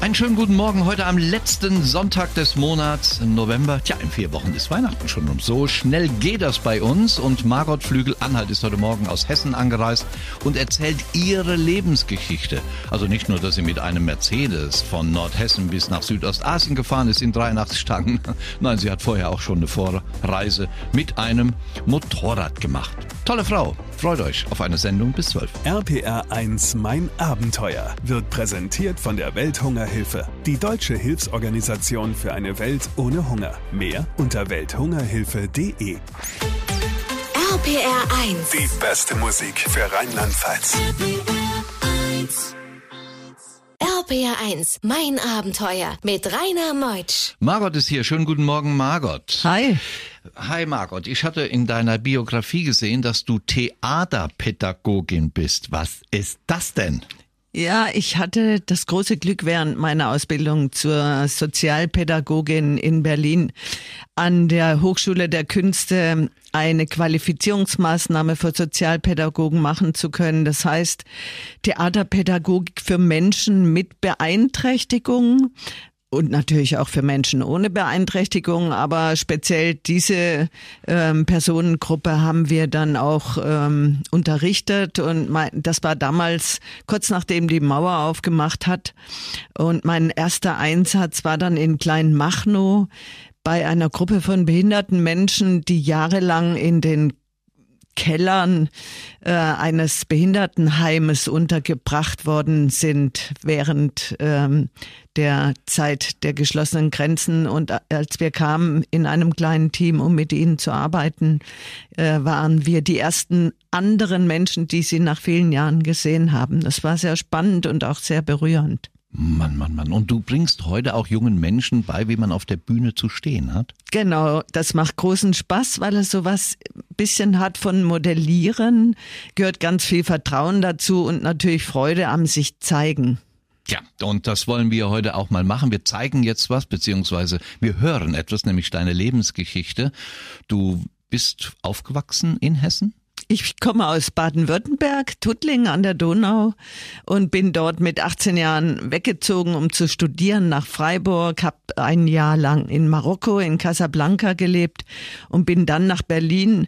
Einen schönen guten Morgen heute am letzten Sonntag des Monats im November. Tja, in vier Wochen ist Weihnachten schon um. So schnell geht das bei uns. Und Margot Flügel-Anhalt ist heute Morgen aus Hessen angereist und erzählt ihre Lebensgeschichte. Also nicht nur, dass sie mit einem Mercedes von Nordhessen bis nach Südostasien gefahren ist in 83 Tagen. Nein, sie hat vorher auch schon eine Vorreise mit einem Motorrad gemacht. Tolle Frau. Freut euch auf eine Sendung bis 12. RPR 1, mein Abenteuer wird präsentiert von der Welthungerhilfe. Die deutsche Hilfsorganisation für eine Welt ohne Hunger. Mehr unter welthungerhilfe.de. RPR 1. Die beste Musik für Rheinland-Pfalz. RPR 1, mein Abenteuer mit Rainer Meutsch. Margot ist hier. Schönen guten Morgen, Margot. Hi. Hi Margot, ich hatte in deiner Biografie gesehen, dass du Theaterpädagogin bist. Was ist das denn? Ja, ich hatte das große Glück während meiner Ausbildung zur Sozialpädagogin in Berlin an der Hochschule der Künste eine Qualifizierungsmaßnahme für Sozialpädagogen machen zu können. Das heißt, Theaterpädagogik für Menschen mit Beeinträchtigung, und natürlich auch für Menschen ohne Beeinträchtigung, aber speziell diese ähm, Personengruppe haben wir dann auch ähm, unterrichtet. Und mein, das war damals kurz nachdem die Mauer aufgemacht hat. Und mein erster Einsatz war dann in Kleinmachnow bei einer Gruppe von behinderten Menschen, die jahrelang in den Kellern äh, eines Behindertenheimes untergebracht worden sind während ähm, der Zeit der geschlossenen Grenzen. Und als wir kamen in einem kleinen Team, um mit ihnen zu arbeiten, äh, waren wir die ersten anderen Menschen, die sie nach vielen Jahren gesehen haben. Das war sehr spannend und auch sehr berührend. Mann, Mann, Mann. Und du bringst heute auch jungen Menschen bei, wie man auf der Bühne zu stehen hat? Genau, das macht großen Spaß, weil es sowas bisschen hat von Modellieren, gehört ganz viel Vertrauen dazu und natürlich Freude am sich zeigen. Ja, und das wollen wir heute auch mal machen. Wir zeigen jetzt was, beziehungsweise wir hören etwas, nämlich deine Lebensgeschichte. Du bist aufgewachsen in Hessen? Ich komme aus Baden-Württemberg, Tuttlingen an der Donau und bin dort mit 18 Jahren weggezogen, um zu studieren nach Freiburg, habe ein Jahr lang in Marokko, in Casablanca gelebt und bin dann nach Berlin,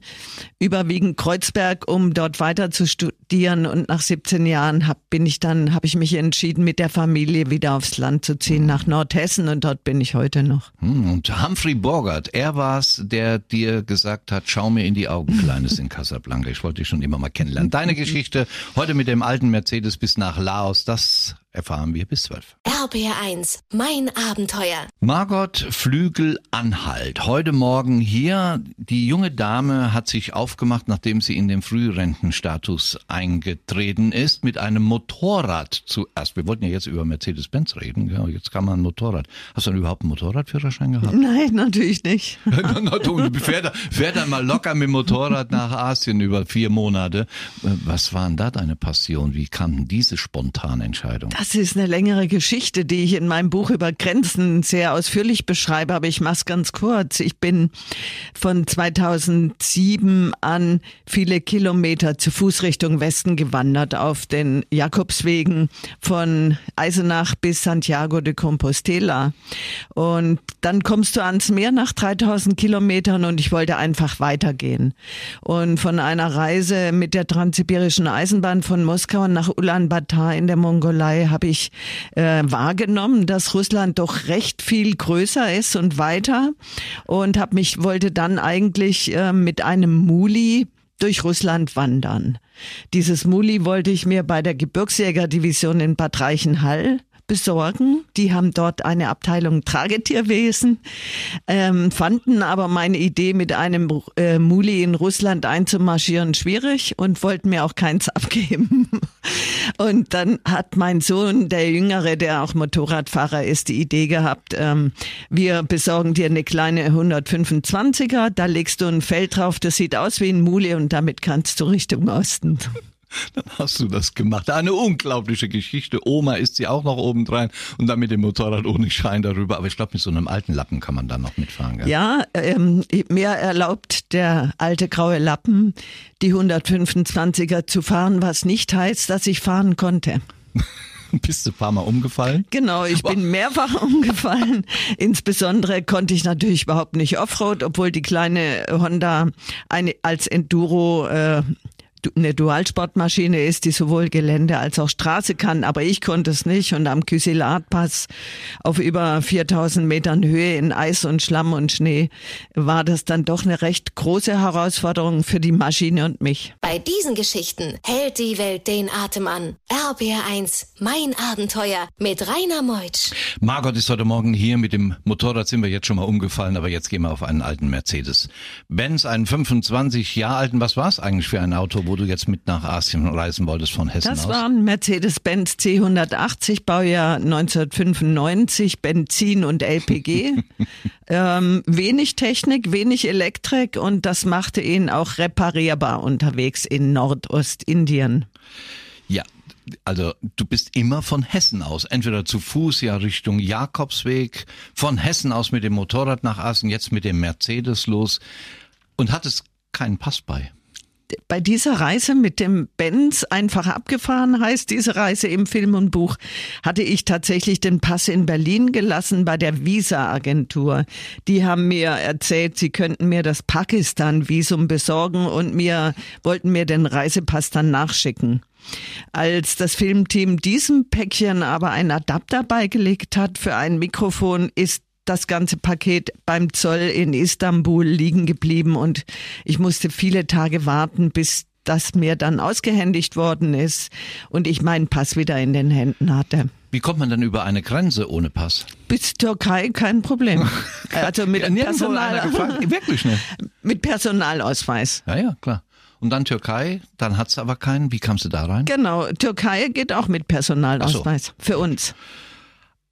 überwiegend Kreuzberg, um dort weiter zu studieren und nach 17 Jahren hab, bin ich dann, habe ich mich entschieden, mit der Familie wieder aufs Land zu ziehen, nach Nordhessen und dort bin ich heute noch. Hm, und Humphrey Bogart, er war es, der dir gesagt hat, schau mir in die Augen, Kleines in Casablanca. Ich wollte dich schon immer mal kennenlernen. Deine Geschichte heute mit dem alten Mercedes bis nach Laos, das erfahren wir bis zwölf. RPR1, mein Abenteuer. Margot Flügel-Anhalt. Heute Morgen hier. Die junge Dame hat sich aufgemacht, nachdem sie in den Frührentenstatus eingetreten ist, mit einem Motorrad zuerst. Wir wollten ja jetzt über Mercedes-Benz reden. Ja, jetzt kann man ein Motorrad. Hast du denn überhaupt einen Motorradführerschein gehabt? Nein, natürlich nicht. du fähr, fähr dann mal locker mit dem Motorrad nach Asien über vier Monate. Was war denn da deine Passion? Wie kam denn diese spontane Entscheidung? Das ist eine längere Geschichte, die ich in meinem Buch über Grenzen sehr ausführlich beschreibe, aber ich mache es ganz kurz. Ich bin von 2007 an viele Kilometer zu Fuß Richtung Westen gewandert auf den Jakobswegen von Eisenach bis Santiago de Compostela. Und dann kommst du ans Meer nach 3000 Kilometern und ich wollte einfach weitergehen. Und von einer Reise mit der transsibirischen Eisenbahn von Moskau nach Ulaanbaatar in der Mongolei habe ich äh, wahrgenommen, dass Russland doch recht viel größer ist und weiter und habe mich wollte dann eigentlich äh, mit einem Muli durch Russland wandern. Dieses Muli wollte ich mir bei der Gebirgsjägerdivision in Bad Reichenhall besorgen. Die haben dort eine Abteilung Tragetierwesen, ähm, fanden aber meine Idee, mit einem äh, Muli in Russland einzumarschieren, schwierig und wollten mir auch keins abgeben. Und dann hat mein Sohn, der Jüngere, der auch Motorradfahrer ist, die Idee gehabt, ähm, wir besorgen dir eine kleine 125er, da legst du ein Feld drauf, das sieht aus wie ein Muli und damit kannst du Richtung Osten. Dann hast du das gemacht. Eine unglaubliche Geschichte. Oma ist sie auch noch obendrein und dann mit dem Motorrad ohne Schein darüber. Aber ich glaube, mit so einem alten Lappen kann man dann noch mitfahren. Gell? Ja, ähm, mir erlaubt der alte graue Lappen, die 125er zu fahren, was nicht heißt, dass ich fahren konnte. Bist du ein paar Mal umgefallen? Genau, ich bin mehrfach umgefallen. Insbesondere konnte ich natürlich überhaupt nicht Offroad, obwohl die kleine Honda eine, als Enduro äh, eine Dualsportmaschine ist, die sowohl Gelände als auch Straße kann, aber ich konnte es nicht und am Kysilatpass auf über 4000 Metern Höhe in Eis und Schlamm und Schnee war das dann doch eine recht große Herausforderung für die Maschine und mich. Bei diesen Geschichten hält die Welt den Atem an. RBR1, mein Abenteuer mit Rainer Meutsch. Margot ist heute Morgen hier. Mit dem Motorrad sind wir jetzt schon mal umgefallen, aber jetzt gehen wir auf einen alten Mercedes. Benz, einen 25 Jahre alten, was war es eigentlich für ein Auto? Wo du jetzt mit nach Asien reisen wolltest von Hessen das aus? Das war ein Mercedes-Benz C180, Baujahr 1995, Benzin und LPG. ähm, wenig Technik, wenig Elektrik und das machte ihn auch reparierbar unterwegs in Nordostindien. Ja, also du bist immer von Hessen aus, entweder zu Fuß ja Richtung Jakobsweg, von Hessen aus mit dem Motorrad nach Asien, jetzt mit dem Mercedes los und hattest keinen Pass bei bei dieser Reise mit dem Benz einfach abgefahren heißt diese Reise im Film und Buch, hatte ich tatsächlich den Pass in Berlin gelassen bei der Visa-Agentur. Die haben mir erzählt, sie könnten mir das Pakistan-Visum besorgen und mir wollten mir den Reisepass dann nachschicken. Als das Filmteam diesem Päckchen aber einen Adapter beigelegt hat für ein Mikrofon, ist das ganze Paket beim Zoll in Istanbul liegen geblieben und ich musste viele Tage warten, bis das mir dann ausgehändigt worden ist und ich meinen Pass wieder in den Händen hatte. Wie kommt man denn über eine Grenze ohne Pass? Bis Türkei kein Problem. Also mit Personal wirklich nicht. Mit Personalausweis. Ja, ja, klar. Und dann Türkei, dann hat es aber keinen. Wie kamst du da rein? Genau, Türkei geht auch mit Personalausweis so. für uns.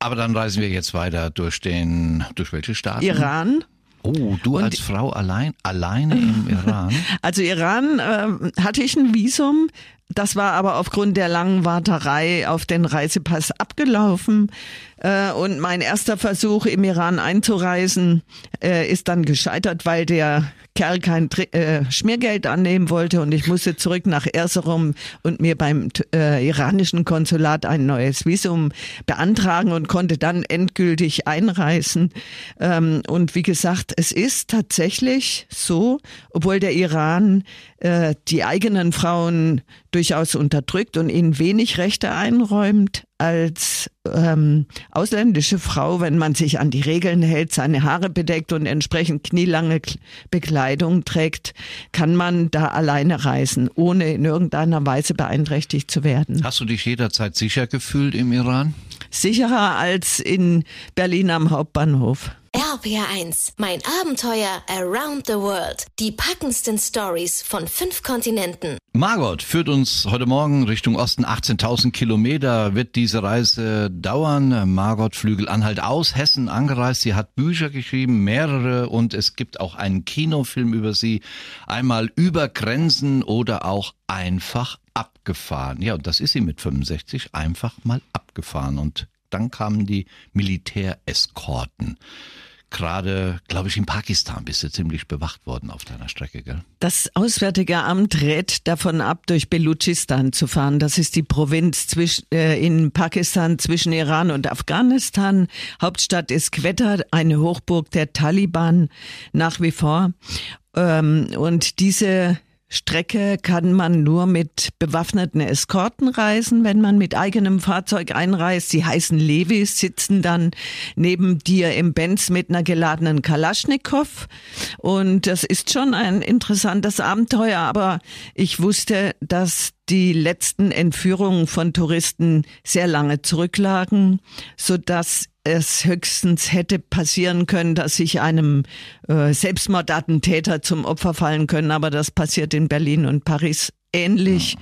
Aber dann reisen wir jetzt weiter durch den, durch welche Staaten? Iran. Oh, du und als Frau allein, alleine im Iran? Also Iran äh, hatte ich ein Visum, das war aber aufgrund der langen Warterei auf den Reisepass abgelaufen. Äh, und mein erster Versuch im Iran einzureisen äh, ist dann gescheitert, weil der Kerl kein äh, Schmiergeld annehmen wollte und ich musste zurück nach Erzurum und mir beim äh, iranischen Konsulat ein neues Visum beantragen und konnte dann endgültig einreisen. Ähm, und wie gesagt, es ist tatsächlich so, obwohl der Iran die eigenen Frauen durchaus unterdrückt und ihnen wenig Rechte einräumt, als ähm, ausländische Frau, wenn man sich an die Regeln hält, seine Haare bedeckt und entsprechend knielange Bekleidung trägt, kann man da alleine reisen, ohne in irgendeiner Weise beeinträchtigt zu werden. Hast du dich jederzeit sicher gefühlt im Iran? Sicherer als in Berlin am Hauptbahnhof. RPR1, mein Abenteuer Around the World. Die packendsten Stories von fünf Kontinenten. Margot führt uns heute Morgen Richtung Osten. 18.000 Kilometer wird diese Reise dauern. Margot Flügel Anhalt aus Hessen angereist. Sie hat Bücher geschrieben, mehrere und es gibt auch einen Kinofilm über sie. Einmal über Grenzen oder auch einfach abgefahren. Ja, und das ist sie mit 65 einfach mal abgefahren und dann kamen die Militäreskorten. Gerade, glaube ich, in Pakistan bist du ziemlich bewacht worden auf deiner Strecke, gell? Das Auswärtige Amt rät davon ab, durch Belutschistan zu fahren. Das ist die Provinz zwischen, äh, in Pakistan zwischen Iran und Afghanistan. Hauptstadt ist Quetta, eine Hochburg der Taliban nach wie vor. Ähm, und diese Strecke kann man nur mit bewaffneten Eskorten reisen, wenn man mit eigenem Fahrzeug einreist. Sie heißen Levis, sitzen dann neben dir im Benz mit einer geladenen Kalaschnikow. Und das ist schon ein interessantes Abenteuer, aber ich wusste, dass die letzten Entführungen von Touristen sehr lange zurücklagen, so dass es höchstens hätte passieren können, dass sich einem äh, Selbstmordattentäter zum Opfer fallen können, aber das passiert in Berlin und Paris ähnlich.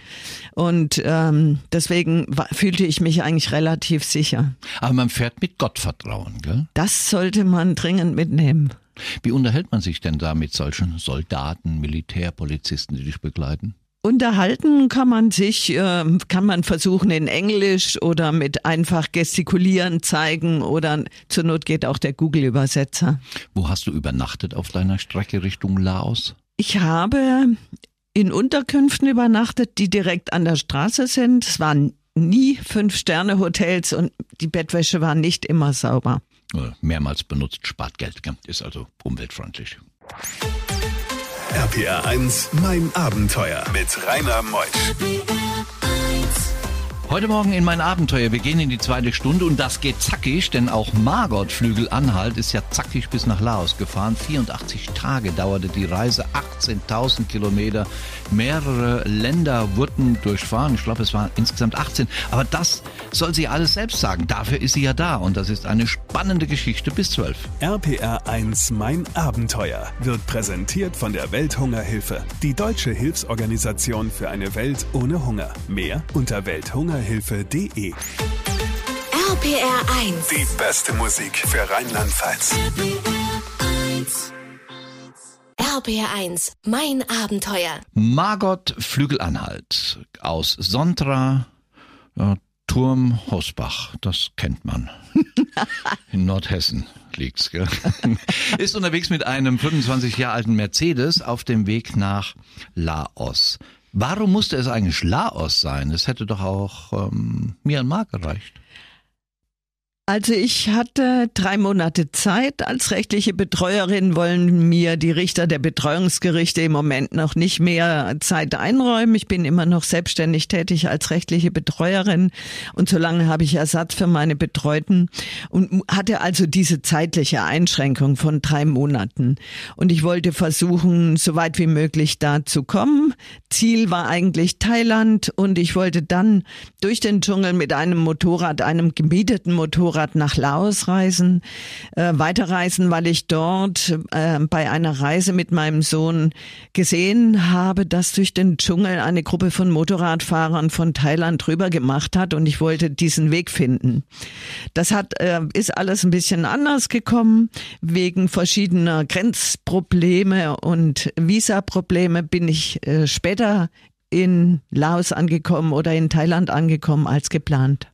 Und ähm, deswegen fühlte ich mich eigentlich relativ sicher. Aber man fährt mit Gottvertrauen, gell? Das sollte man dringend mitnehmen. Wie unterhält man sich denn da mit solchen Soldaten, Militärpolizisten, die dich begleiten? Unterhalten kann man sich, äh, kann man versuchen in Englisch oder mit einfach gestikulieren zeigen oder zur Not geht auch der Google-Übersetzer. Wo hast du übernachtet auf deiner Strecke Richtung Laos? Ich habe in Unterkünften übernachtet, die direkt an der Straße sind. Es waren nie Fünf-Sterne-Hotels und die Bettwäsche war nicht immer sauber. Äh, mehrmals benutzt, spart Geld, ist also umweltfreundlich. RPR 1, mein Abenteuer mit Rainer Meusch. Heute Morgen in mein Abenteuer. Wir gehen in die zweite Stunde und das geht zackig, denn auch Margot Flügel-Anhalt ist ja zackig bis nach Laos gefahren. 84 Tage dauerte die Reise, 18.000 Kilometer. Mehrere Länder wurden durchfahren. Ich glaube, es waren insgesamt 18. Aber das soll sie alles selbst sagen. Dafür ist sie ja da und das ist eine spannende Geschichte bis 12. RPR 1 Mein Abenteuer wird präsentiert von der Welthungerhilfe, die deutsche Hilfsorganisation für eine Welt ohne Hunger. Mehr unter Welthunger Kinderhilfe.de. RPR 1. Die beste Musik für Rheinland-Pfalz. RPR 1. Mein Abenteuer. Margot Flügelanhalt aus Sontra, äh, Turm Hosbach. Das kennt man. In Nordhessen liegt's, gell? Ist unterwegs mit einem 25 Jahre alten Mercedes auf dem Weg nach Laos. Warum musste es eigentlich Laos sein? Es hätte doch auch ähm, Myanmar gereicht. Also ich hatte drei Monate Zeit. Als rechtliche Betreuerin wollen mir die Richter der Betreuungsgerichte im Moment noch nicht mehr Zeit einräumen. Ich bin immer noch selbstständig tätig als rechtliche Betreuerin und solange habe ich Ersatz für meine Betreuten und hatte also diese zeitliche Einschränkung von drei Monaten. Und ich wollte versuchen, so weit wie möglich da zu kommen. Ziel war eigentlich Thailand und ich wollte dann durch den Dschungel mit einem Motorrad, einem gemieteten Motorrad, Motorrad nach Laos reisen, äh, weiterreisen, weil ich dort äh, bei einer Reise mit meinem Sohn gesehen habe, dass durch den Dschungel eine Gruppe von Motorradfahrern von Thailand drüber gemacht hat und ich wollte diesen Weg finden. Das hat äh, ist alles ein bisschen anders gekommen wegen verschiedener Grenzprobleme und Visaprobleme bin ich äh, später in Laos angekommen oder in Thailand angekommen als geplant.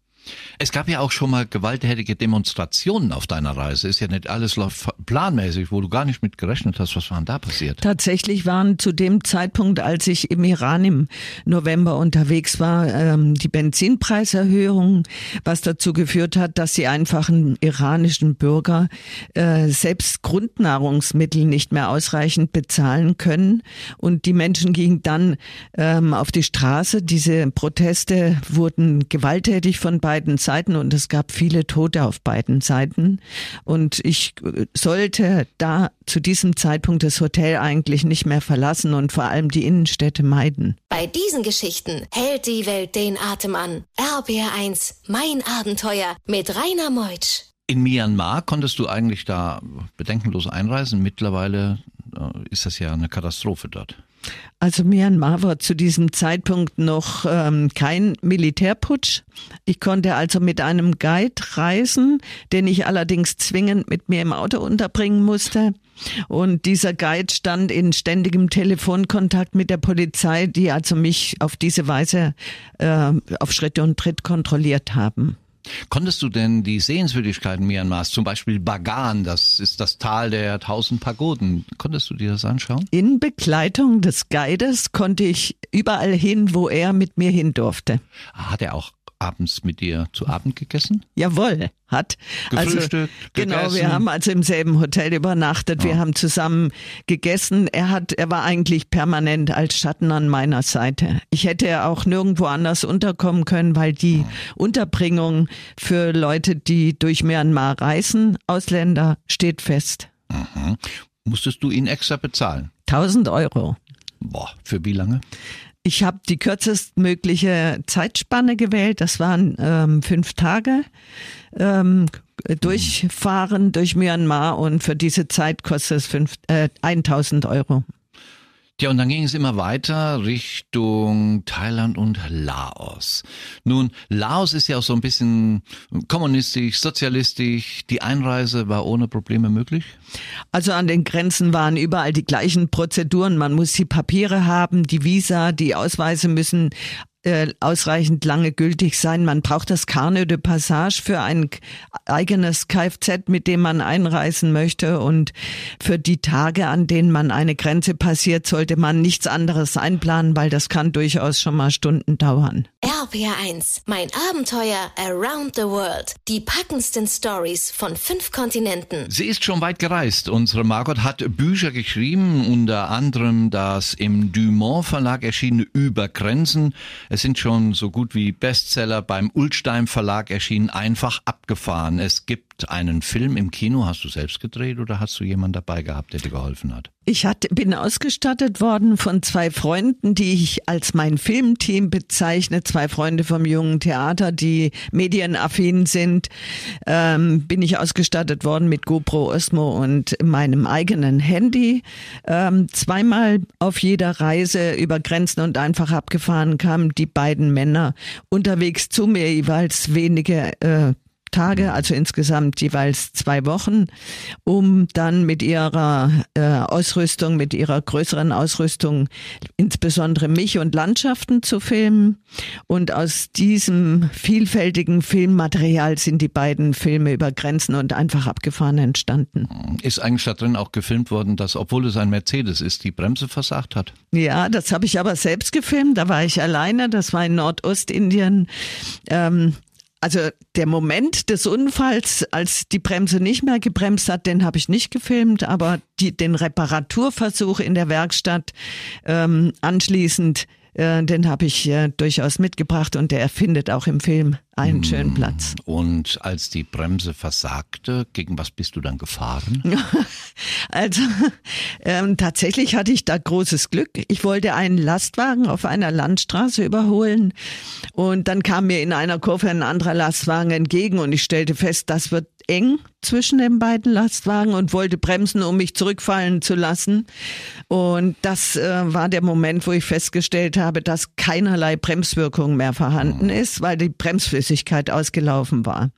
Es gab ja auch schon mal gewalttätige Demonstrationen auf deiner Reise. Ist ja nicht alles läuft planmäßig, wo du gar nicht mit gerechnet hast. Was war denn da passiert? Tatsächlich waren zu dem Zeitpunkt, als ich im Iran im November unterwegs war, ähm, die Benzinpreiserhöhung, was dazu geführt hat, dass die einfachen iranischen Bürger äh, selbst Grundnahrungsmittel nicht mehr ausreichend bezahlen können. Und die Menschen gingen dann ähm, auf die Straße. Diese Proteste wurden gewalttätig von beiden beiden Seiten und es gab viele Tote auf beiden Seiten. Und ich sollte da zu diesem Zeitpunkt das Hotel eigentlich nicht mehr verlassen und vor allem die Innenstädte meiden. Bei diesen Geschichten hält die Welt den Atem an. RBR1, mein Abenteuer mit Rainer Meutsch. In Myanmar konntest du eigentlich da bedenkenlos einreisen. Mittlerweile äh, ist das ja eine Katastrophe dort. Also Myanmar war zu diesem Zeitpunkt noch ähm, kein Militärputsch. Ich konnte also mit einem Guide reisen, den ich allerdings zwingend mit mir im Auto unterbringen musste. Und dieser Guide stand in ständigem Telefonkontakt mit der Polizei, die also mich auf diese Weise äh, auf Schritt und Tritt kontrolliert haben. Konntest du denn die Sehenswürdigkeiten Myanmars, zum Beispiel Bagan, das ist das Tal der tausend Pagoden, konntest du dir das anschauen? In Begleitung des Guides konnte ich überall hin, wo er mit mir hin durfte. Hat er auch abends mit dir zu Abend gegessen? Jawohl, hat. Gefrühstückt, also, genau, gegessen. wir haben also im selben Hotel übernachtet, wir Ja. haben zusammen gegessen. Er hat, er war eigentlich permanent als Schatten an meiner Seite. Ich hätte auch nirgendwo anders unterkommen können, weil die Unterbringung für Leute, die durch Myanmar reisen, Ausländer, steht fest. Mhm. Musstest du ihn extra bezahlen? 1000 Euro. Boah, für wie lange? Ich habe die kürzestmögliche Zeitspanne gewählt. Das waren ähm, fünf Tage ähm, durchfahren durch Myanmar und für diese Zeit kostet es fünf, äh, 1000 Euro. Ja, und dann ging es immer weiter Richtung Thailand und Laos. Nun, Laos ist ja auch so ein bisschen kommunistisch, sozialistisch. Die Einreise war ohne Probleme möglich? Also an den Grenzen waren überall die gleichen Prozeduren. Man muss die Papiere haben, die Visa, die Ausweise müssen äh, ausreichend lange gültig sein. Man braucht das Carnet de Passage für ein eigenes Kfz, mit dem man einreisen möchte. Und für die Tage, an denen man eine Grenze passiert, sollte man nichts anderes einplanen, weil das kann durchaus schon mal Stunden dauern. RPR1, mein Abenteuer Around the World. Die packendsten Stories von fünf Kontinenten. Sie ist schon weit gereist. Unsere Margot hat Bücher geschrieben, unter anderem das im Dumont Verlag erschienene Über Grenzen. Es sind schon so gut wie Bestseller beim Ulstein Verlag erschienen, einfach abgefahren. Es gibt einen Film im Kino. Hast du selbst gedreht oder hast du jemanden dabei gehabt, der dir geholfen hat? Ich hatte, bin ausgestattet worden von zwei Freunden, die ich als mein Filmteam bezeichne. Zwei Freunde vom Jungen Theater, die medienaffin sind. Ähm, bin ich ausgestattet worden mit GoPro Osmo und meinem eigenen Handy. Ähm, zweimal auf jeder Reise über Grenzen und einfach abgefahren kamen die beiden Männer unterwegs zu mir jeweils wenige äh, Tage, also insgesamt jeweils zwei Wochen, um dann mit ihrer äh, Ausrüstung, mit ihrer größeren Ausrüstung insbesondere mich und Landschaften zu filmen. Und aus diesem vielfältigen Filmmaterial sind die beiden Filme über Grenzen und einfach abgefahren entstanden. Ist eigentlich da drin auch gefilmt worden, dass, obwohl es ein Mercedes ist, die Bremse versagt hat? Ja, das habe ich aber selbst gefilmt. Da war ich alleine. Das war in Nordostindien. Ähm, also der Moment des Unfalls, als die Bremse nicht mehr gebremst hat, den habe ich nicht gefilmt, aber die, den Reparaturversuch in der Werkstatt ähm, anschließend den habe ich äh, durchaus mitgebracht und der findet auch im Film einen mm. schönen Platz. Und als die Bremse versagte, gegen was bist du dann gefahren? also ähm, tatsächlich hatte ich da großes Glück. Ich wollte einen Lastwagen auf einer Landstraße überholen und dann kam mir in einer Kurve ein anderer Lastwagen entgegen und ich stellte fest, das wird eng zwischen den beiden Lastwagen und wollte bremsen, um mich zurückfallen zu lassen. Und das äh, war der Moment, wo ich festgestellt habe, dass keinerlei Bremswirkung mehr vorhanden mhm. ist, weil die Bremsflüssigkeit ausgelaufen war.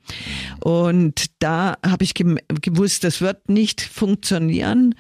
Und da habe ich gewusst, das wird nicht funktionieren.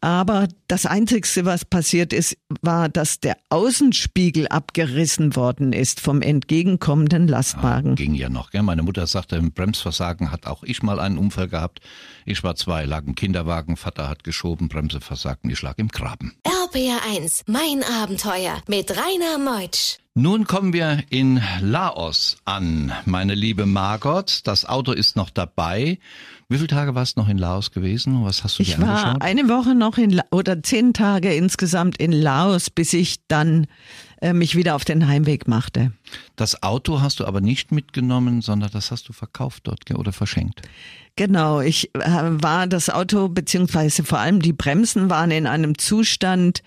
Aber das Einzigste, was passiert ist, war, dass der Außenspiegel abgerissen worden ist vom entgegenkommenden Lastwagen. Ja, ging ja noch. Gell? Meine Mutter sagte, im Bremsversagen hat auch ich mal einen Unfall gehabt. Ich war zwei, lag im Kinderwagen, Vater hat geschoben, Bremse versagten, ich lag im Graben. RPR1, mein Abenteuer mit Rainer Meutsch. Nun kommen wir in Laos an, meine liebe Margot. Das Auto ist noch dabei. Wie viele Tage warst du noch in Laos gewesen? Was hast du dir ich angeschaut? Ich war eine Woche noch in La oder zehn Tage insgesamt in Laos, bis ich dann äh, mich wieder auf den Heimweg machte. Das Auto hast du aber nicht mitgenommen, sondern das hast du verkauft dort oder verschenkt. Genau, ich äh, war das Auto beziehungsweise vor allem die Bremsen waren in einem Zustand,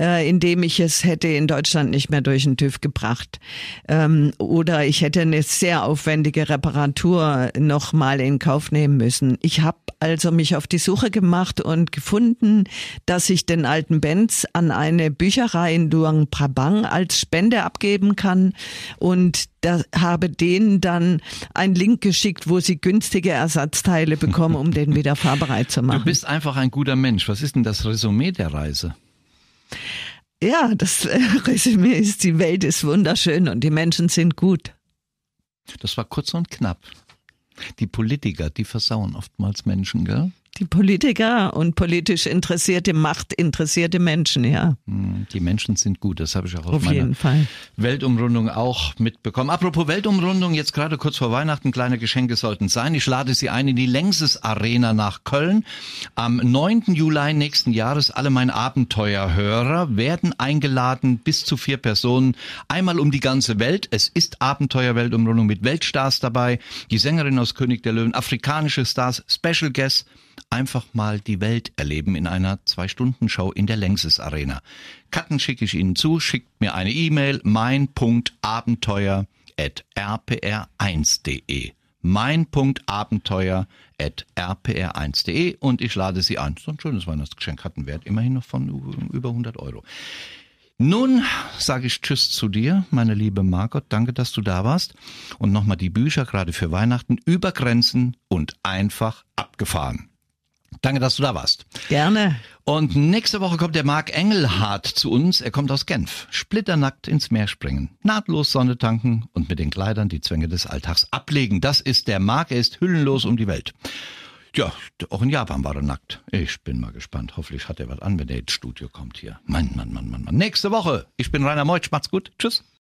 äh, in dem ich es hätte in Deutschland nicht mehr durch den TÜV gebracht. Ähm, oder ich hätte eine sehr aufwendige Reparatur nochmal in Kauf nehmen müssen. Ich habe also mich auf die Suche gemacht und gefunden, dass ich den alten Benz an eine Bücherei in Luang Prabang als Spende abgeben kann und da habe denen dann einen Link geschickt, wo sie günstige Ersatzteile bekommen, um den wieder fahrbereit zu machen. Du bist einfach ein guter Mensch. Was ist denn das Resümee der Reise? Ja, das Resümee ist, die Welt ist wunderschön und die Menschen sind gut. Das war kurz und knapp. Die Politiker, die versauen oftmals Menschen, gell? Die Politiker und politisch interessierte, machtinteressierte Menschen, ja. Hm, die Menschen sind gut, das habe ich auch auf, auf meiner Fall. Weltumrundung auch mitbekommen. Apropos Weltumrundung, jetzt gerade kurz vor Weihnachten, kleine Geschenke sollten sein. Ich lade Sie ein in die Längses Arena nach Köln. Am 9. Juli nächsten Jahres, alle meine Abenteuerhörer werden eingeladen, bis zu vier Personen, einmal um die ganze Welt. Es ist Abenteuerweltumrundung mit Weltstars dabei, die Sängerin aus König der Löwen, afrikanische Stars, Special Guests, einfach mal die Welt erleben in einer Zwei-Stunden-Show in der Längses Arena. Karten schicke ich Ihnen zu, schickt mir eine E-Mail, mein.abenteuer at rpr1.de mein.abenteuer.rpr1.de und ich lade Sie ein. So ein schönes Weihnachtsgeschenk hat einen Wert immerhin noch von über 100 Euro. Nun sage ich Tschüss zu dir, meine liebe Margot. Danke, dass du da warst. Und nochmal die Bücher gerade für Weihnachten über Grenzen und einfach abgefahren. Danke, dass du da warst. Gerne. Und nächste Woche kommt der Marc Engelhardt zu uns. Er kommt aus Genf. Splitternackt ins Meer springen, nahtlos Sonne tanken und mit den Kleidern die Zwänge des Alltags ablegen. Das ist der Marc. Er ist hüllenlos um die Welt. Ja, auch in Japan war er nackt. Ich bin mal gespannt. Hoffentlich hat er was an, wenn er ins Studio kommt hier. Mann, Mann, Mann, Mann, Mann. Nächste Woche. Ich bin Rainer Meutsch. Macht's gut. Tschüss.